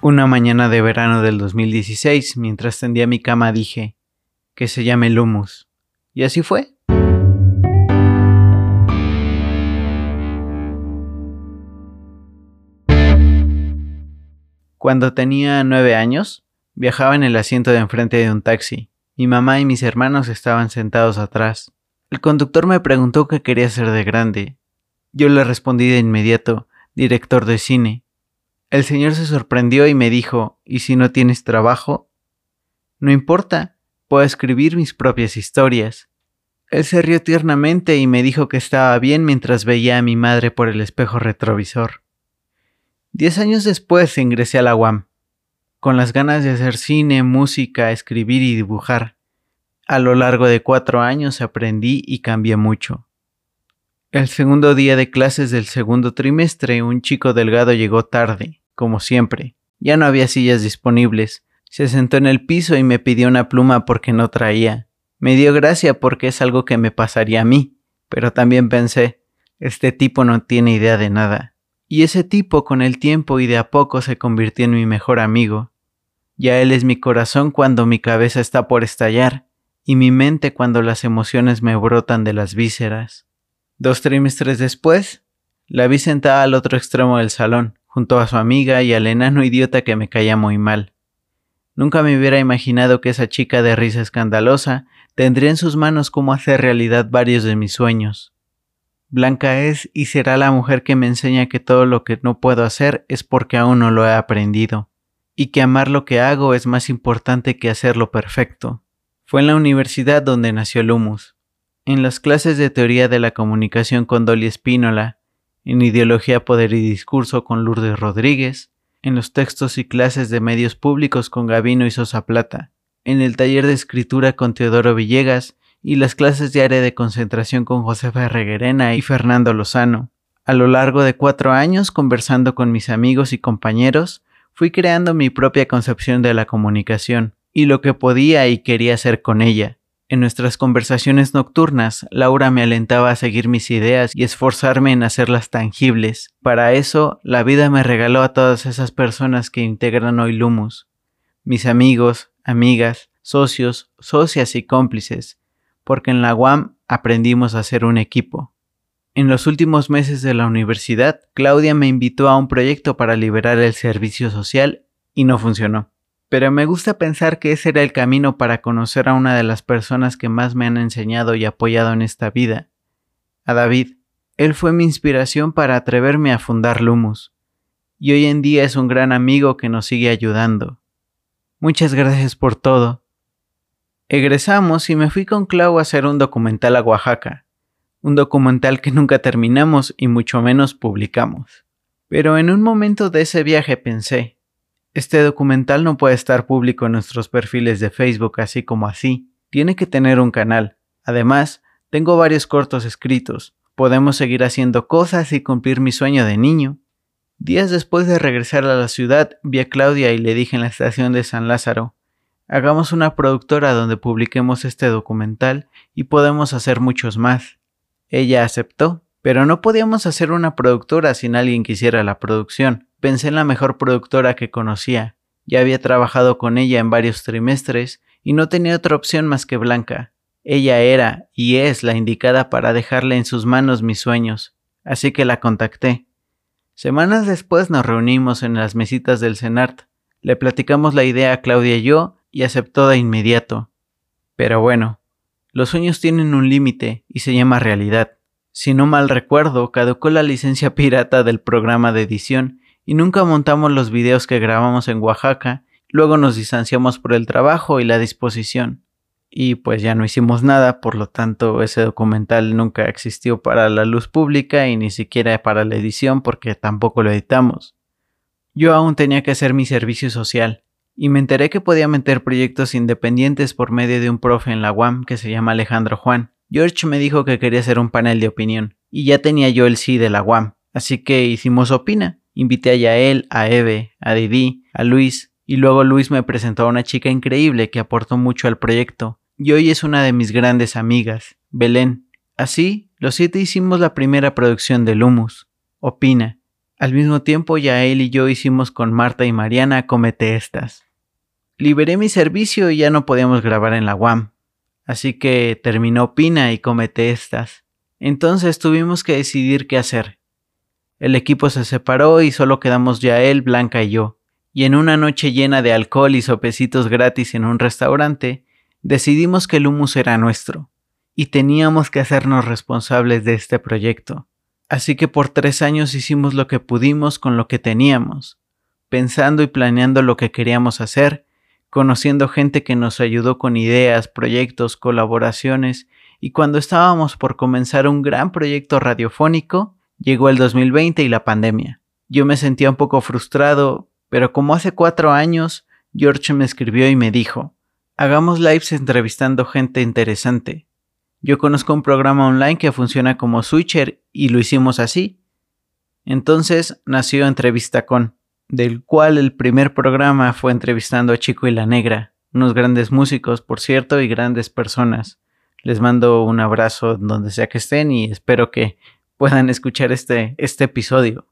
Una mañana de verano del 2016, mientras tendía mi cama, dije que se llame Lumus. Y así fue. Cuando tenía nueve años, viajaba en el asiento de enfrente de un taxi. Mi mamá y mis hermanos estaban sentados atrás. El conductor me preguntó qué quería ser de grande. Yo le respondí de inmediato, director de cine. El señor se sorprendió y me dijo, ¿y si no tienes trabajo? No importa, puedo escribir mis propias historias. Él se rió tiernamente y me dijo que estaba bien mientras veía a mi madre por el espejo retrovisor. Diez años después ingresé a la UAM, con las ganas de hacer cine, música, escribir y dibujar. A lo largo de cuatro años aprendí y cambié mucho. El segundo día de clases del segundo trimestre, un chico delgado llegó tarde, como siempre. Ya no había sillas disponibles. Se sentó en el piso y me pidió una pluma porque no traía. Me dio gracia porque es algo que me pasaría a mí, pero también pensé, este tipo no tiene idea de nada. Y ese tipo con el tiempo y de a poco se convirtió en mi mejor amigo. Ya él es mi corazón cuando mi cabeza está por estallar y mi mente cuando las emociones me brotan de las vísceras. Dos trimestres después, la vi sentada al otro extremo del salón, junto a su amiga y al enano idiota que me caía muy mal. Nunca me hubiera imaginado que esa chica de risa escandalosa tendría en sus manos cómo hacer realidad varios de mis sueños. Blanca es y será la mujer que me enseña que todo lo que no puedo hacer es porque aún no lo he aprendido, y que amar lo que hago es más importante que hacerlo perfecto. Fue en la universidad donde nació Lumus, en las clases de teoría de la comunicación con Dolly Espínola, en ideología, poder y discurso con Lourdes Rodríguez, en los textos y clases de medios públicos con Gavino y Sosa Plata, en el taller de escritura con Teodoro Villegas y las clases de área de concentración con Josefa Reguerena y Fernando Lozano. A lo largo de cuatro años, conversando con mis amigos y compañeros, fui creando mi propia concepción de la comunicación y lo que podía y quería hacer con ella. En nuestras conversaciones nocturnas, Laura me alentaba a seguir mis ideas y esforzarme en hacerlas tangibles. Para eso, la vida me regaló a todas esas personas que integran hoy Lumus. Mis amigos, amigas, socios, socias y cómplices, porque en la UAM aprendimos a ser un equipo. En los últimos meses de la universidad, Claudia me invitó a un proyecto para liberar el servicio social y no funcionó. Pero me gusta pensar que ese era el camino para conocer a una de las personas que más me han enseñado y apoyado en esta vida, a David. Él fue mi inspiración para atreverme a fundar Lumus, y hoy en día es un gran amigo que nos sigue ayudando. Muchas gracias por todo. Egresamos y me fui con Clau a hacer un documental a Oaxaca, un documental que nunca terminamos y mucho menos publicamos. Pero en un momento de ese viaje pensé, este documental no puede estar público en nuestros perfiles de Facebook así como así, tiene que tener un canal. Además, tengo varios cortos escritos, podemos seguir haciendo cosas y cumplir mi sueño de niño. Días después de regresar a la ciudad, vi a Claudia y le dije en la estación de San Lázaro, Hagamos una productora donde publiquemos este documental y podemos hacer muchos más. Ella aceptó, pero no podíamos hacer una productora sin alguien que hiciera la producción. Pensé en la mejor productora que conocía. Ya había trabajado con ella en varios trimestres y no tenía otra opción más que Blanca. Ella era y es la indicada para dejarle en sus manos mis sueños, así que la contacté. Semanas después nos reunimos en las mesitas del CENART. Le platicamos la idea a Claudia y yo y aceptó de inmediato. Pero bueno, los sueños tienen un límite y se llama realidad. Si no mal recuerdo, caducó la licencia pirata del programa de edición y nunca montamos los videos que grabamos en Oaxaca, luego nos distanciamos por el trabajo y la disposición. Y pues ya no hicimos nada, por lo tanto ese documental nunca existió para la luz pública y ni siquiera para la edición porque tampoco lo editamos. Yo aún tenía que hacer mi servicio social, y me enteré que podía meter proyectos independientes por medio de un profe en la UAM que se llama Alejandro Juan. George me dijo que quería hacer un panel de opinión, y ya tenía yo el sí de la UAM, así que hicimos Opina. Invité a Yael, a Eve, a Didi, a Luis, y luego Luis me presentó a una chica increíble que aportó mucho al proyecto, y hoy es una de mis grandes amigas, Belén. Así, los siete hicimos la primera producción de Lumus, Opina, Al mismo tiempo, Yael y yo hicimos con Marta y Mariana Comete Estas. Liberé mi servicio y ya no podíamos grabar en la UAM, así que terminó Pina y Comete Estas. Entonces tuvimos que decidir qué hacer. El equipo se separó y solo quedamos Yael, Blanca y yo, y en una noche llena de alcohol y sopecitos gratis en un restaurante, decidimos que el humus era nuestro, y teníamos que hacernos responsables de este proyecto. Así que por tres años hicimos lo que pudimos con lo que teníamos, pensando y planeando lo que queríamos hacer, conociendo gente que nos ayudó con ideas, proyectos, colaboraciones, y cuando estábamos por comenzar un gran proyecto radiofónico, llegó el 2020 y la pandemia. Yo me sentía un poco frustrado, pero como hace cuatro años, George me escribió y me dijo, hagamos lives entrevistando gente interesante. Yo conozco un programa online que funciona como Switcher y lo hicimos así. Entonces nació Entrevista con, del cual el primer programa fue entrevistando a Chico y la Negra, unos grandes músicos, por cierto, y grandes personas. Les mando un abrazo donde sea que estén y espero que puedan escuchar este, este episodio.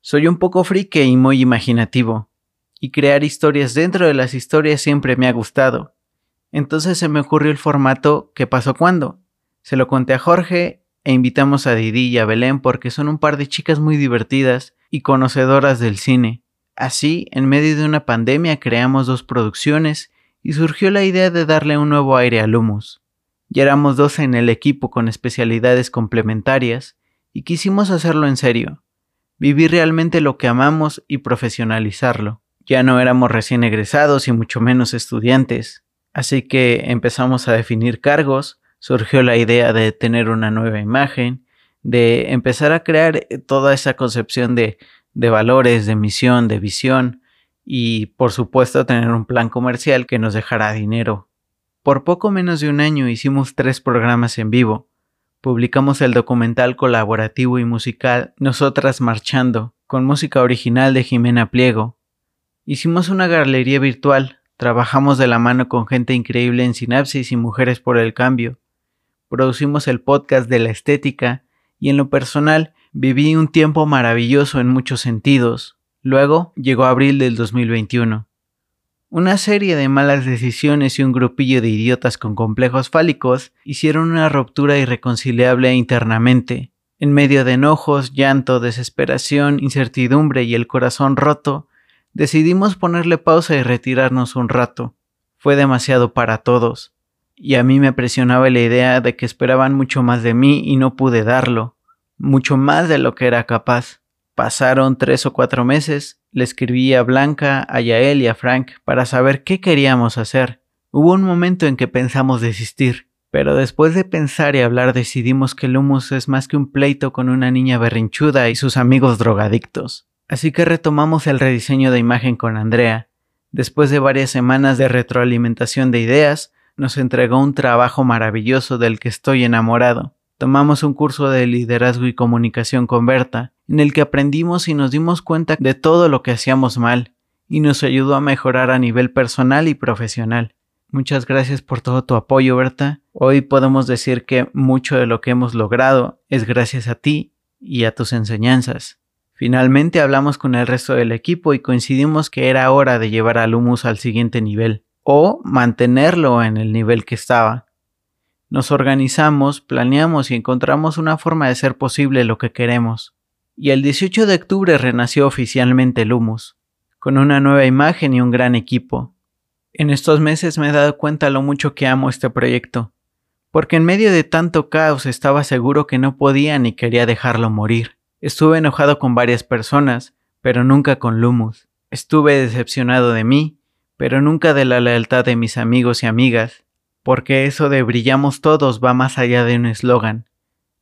Soy un poco friki y muy imaginativo, y crear historias dentro de las historias siempre me ha gustado. Entonces se me ocurrió el formato ¿Qué pasó cuando? Se lo conté a Jorge e invitamos a Didi y a Belén porque son un par de chicas muy divertidas y conocedoras del cine. Así, en medio de una pandemia creamos dos producciones y surgió la idea de darle un nuevo aire al humus. Ya éramos dos en el equipo con especialidades complementarias y quisimos hacerlo en serio, vivir realmente lo que amamos y profesionalizarlo. Ya no éramos recién egresados y mucho menos estudiantes, Así que empezamos a definir cargos, surgió la idea de tener una nueva imagen, de empezar a crear eh, toda esa concepción de, de valores, de misión, de visión y por supuesto tener un plan comercial que nos dejara dinero. Por poco menos de un año hicimos tres programas en vivo. Publicamos el documental colaborativo y musical Nosotras Marchando, con música original de Jimena Pliego. Hicimos una galería virtual Trabajamos de la mano con gente increíble en Sinapsis y Mujeres por el Cambio. Producimos el podcast de la estética y en lo personal viví un tiempo maravilloso en muchos sentidos. Luego llegó abril del 2021. Una serie de malas decisiones y un grupillo de idiotas con complejos fálicos hicieron una ruptura irreconciliable internamente. En medio de enojos, llanto, desesperación, incertidumbre y el corazón roto, Decidimos ponerle pausa y retirarnos un rato. Fue demasiado para todos, y a mí me presionaba la idea de que esperaban mucho más de mí y no pude darlo, mucho más de lo que era capaz. Pasaron tres o cuatro meses, le escribí a Blanca, a Yael y a Frank para saber qué queríamos hacer. Hubo un momento en que pensamos desistir, pero después de pensar y hablar decidimos que el humus es más que un pleito con una niña berrinchuda y sus amigos drogadictos. Así que retomamos el rediseño de imagen con Andrea. Después de varias semanas de retroalimentación de ideas, nos entregó un trabajo maravilloso del que estoy enamorado. Tomamos un curso de liderazgo y comunicación con Berta, en el que aprendimos y nos dimos cuenta de todo lo que hacíamos mal, y nos ayudó a mejorar a nivel personal y profesional. Muchas gracias por todo tu apoyo, Berta. Hoy podemos decir que mucho de lo que hemos logrado es gracias a ti y a tus enseñanzas. Finalmente hablamos con el resto del equipo y coincidimos que era hora de llevar al humus al siguiente nivel, o mantenerlo en el nivel que estaba. Nos organizamos, planeamos y encontramos una forma de ser posible lo que queremos. Y el 18 de octubre renació oficialmente el humus, con una nueva imagen y un gran equipo. En estos meses me he dado cuenta lo mucho que amo este proyecto, porque en medio de tanto caos estaba seguro que no podía ni quería dejarlo morir. Estuve enojado con varias personas, pero nunca con Lumus. Estuve decepcionado de mí, pero nunca de la lealtad de mis amigos y amigas, porque eso de brillamos todos va más allá de un eslogan.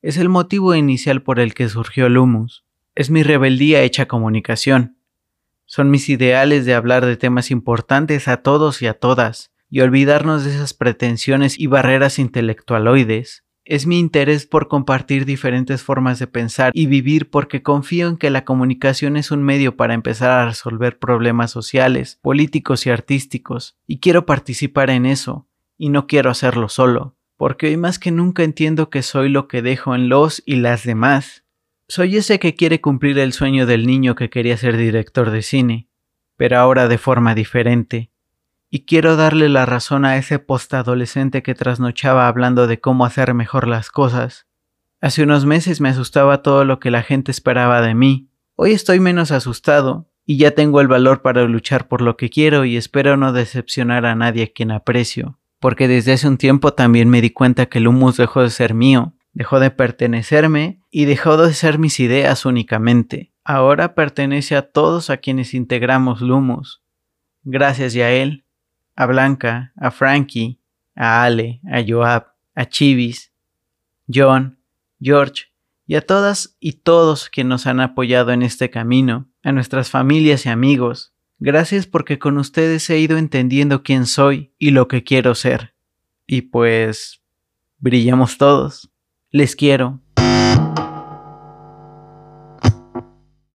Es el motivo inicial por el que surgió Lumus. Es mi rebeldía hecha comunicación. Son mis ideales de hablar de temas importantes a todos y a todas, y olvidarnos de esas pretensiones y barreras intelectualoides es mi interés por compartir diferentes formas de pensar y vivir porque confío en que la comunicación es un medio para empezar a resolver problemas sociales, políticos y artísticos, y quiero participar en eso, y no quiero hacerlo solo, porque hoy más que nunca entiendo que soy lo que dejo en los y las demás. Soy ese que quiere cumplir el sueño del niño que quería ser director de cine, pero ahora de forma diferente. Y quiero darle la razón a ese postadolescente que trasnochaba hablando de cómo hacer mejor las cosas. Hace unos meses me asustaba todo lo que la gente esperaba de mí. Hoy estoy menos asustado y ya tengo el valor para luchar por lo que quiero y espero no decepcionar a nadie a quien aprecio, porque desde hace un tiempo también me di cuenta que el humus dejó de ser mío, dejó de pertenecerme y dejó de ser mis ideas únicamente. Ahora pertenece a todos a quienes integramos Lumos. Gracias a él, a Blanca, a Frankie, a Ale, a Joab, a Chivis, John, George y a todas y todos que nos han apoyado en este camino, a nuestras familias y amigos. Gracias porque con ustedes he ido entendiendo quién soy y lo que quiero ser. Y pues brillamos todos. Les quiero.